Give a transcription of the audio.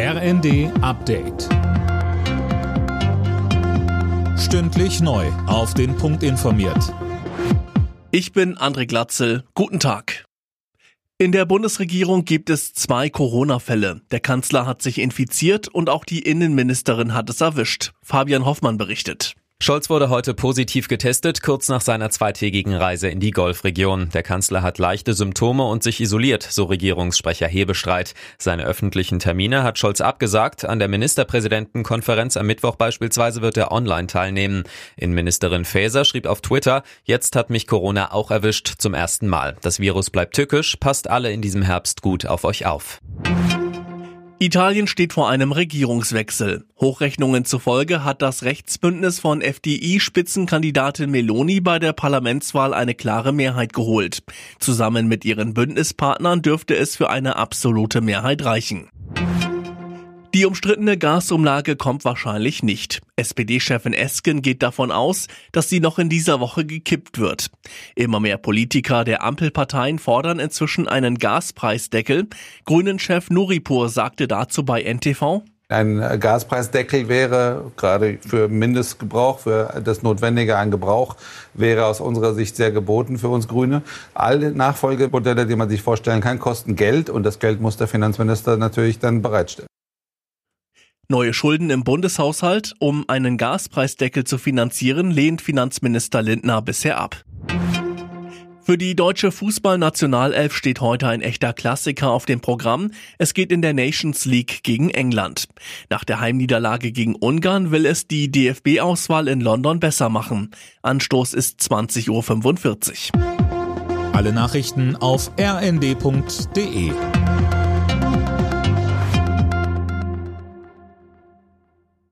RND Update. Stündlich neu. Auf den Punkt informiert. Ich bin André Glatzel. Guten Tag. In der Bundesregierung gibt es zwei Corona-Fälle. Der Kanzler hat sich infiziert und auch die Innenministerin hat es erwischt. Fabian Hoffmann berichtet. Scholz wurde heute positiv getestet, kurz nach seiner zweitägigen Reise in die Golfregion. Der Kanzler hat leichte Symptome und sich isoliert, so Regierungssprecher Hebestreit. Seine öffentlichen Termine hat Scholz abgesagt. An der Ministerpräsidentenkonferenz am Mittwoch beispielsweise wird er online teilnehmen. Innenministerin Faeser schrieb auf Twitter, jetzt hat mich Corona auch erwischt, zum ersten Mal. Das Virus bleibt tückisch, passt alle in diesem Herbst gut auf euch auf. Italien steht vor einem Regierungswechsel. Hochrechnungen zufolge hat das Rechtsbündnis von FDI-Spitzenkandidatin Meloni bei der Parlamentswahl eine klare Mehrheit geholt. Zusammen mit ihren Bündnispartnern dürfte es für eine absolute Mehrheit reichen. Die umstrittene Gasumlage kommt wahrscheinlich nicht. SPD-Chefin Esken geht davon aus, dass sie noch in dieser Woche gekippt wird. Immer mehr Politiker der Ampelparteien fordern inzwischen einen Gaspreisdeckel. Grünen-Chef Nuripur sagte dazu bei NTV, ein Gaspreisdeckel wäre gerade für Mindestgebrauch, für das Notwendige an Gebrauch, wäre aus unserer Sicht sehr geboten für uns Grüne. Alle Nachfolgemodelle, die man sich vorstellen kann, kosten Geld und das Geld muss der Finanzminister natürlich dann bereitstellen. Neue Schulden im Bundeshaushalt, um einen Gaspreisdeckel zu finanzieren, lehnt Finanzminister Lindner bisher ab. Für die deutsche Fußballnationalelf steht heute ein echter Klassiker auf dem Programm. Es geht in der Nations League gegen England. Nach der Heimniederlage gegen Ungarn will es die DFB-Auswahl in London besser machen. Anstoß ist 20.45 Uhr. Alle Nachrichten auf rnd.de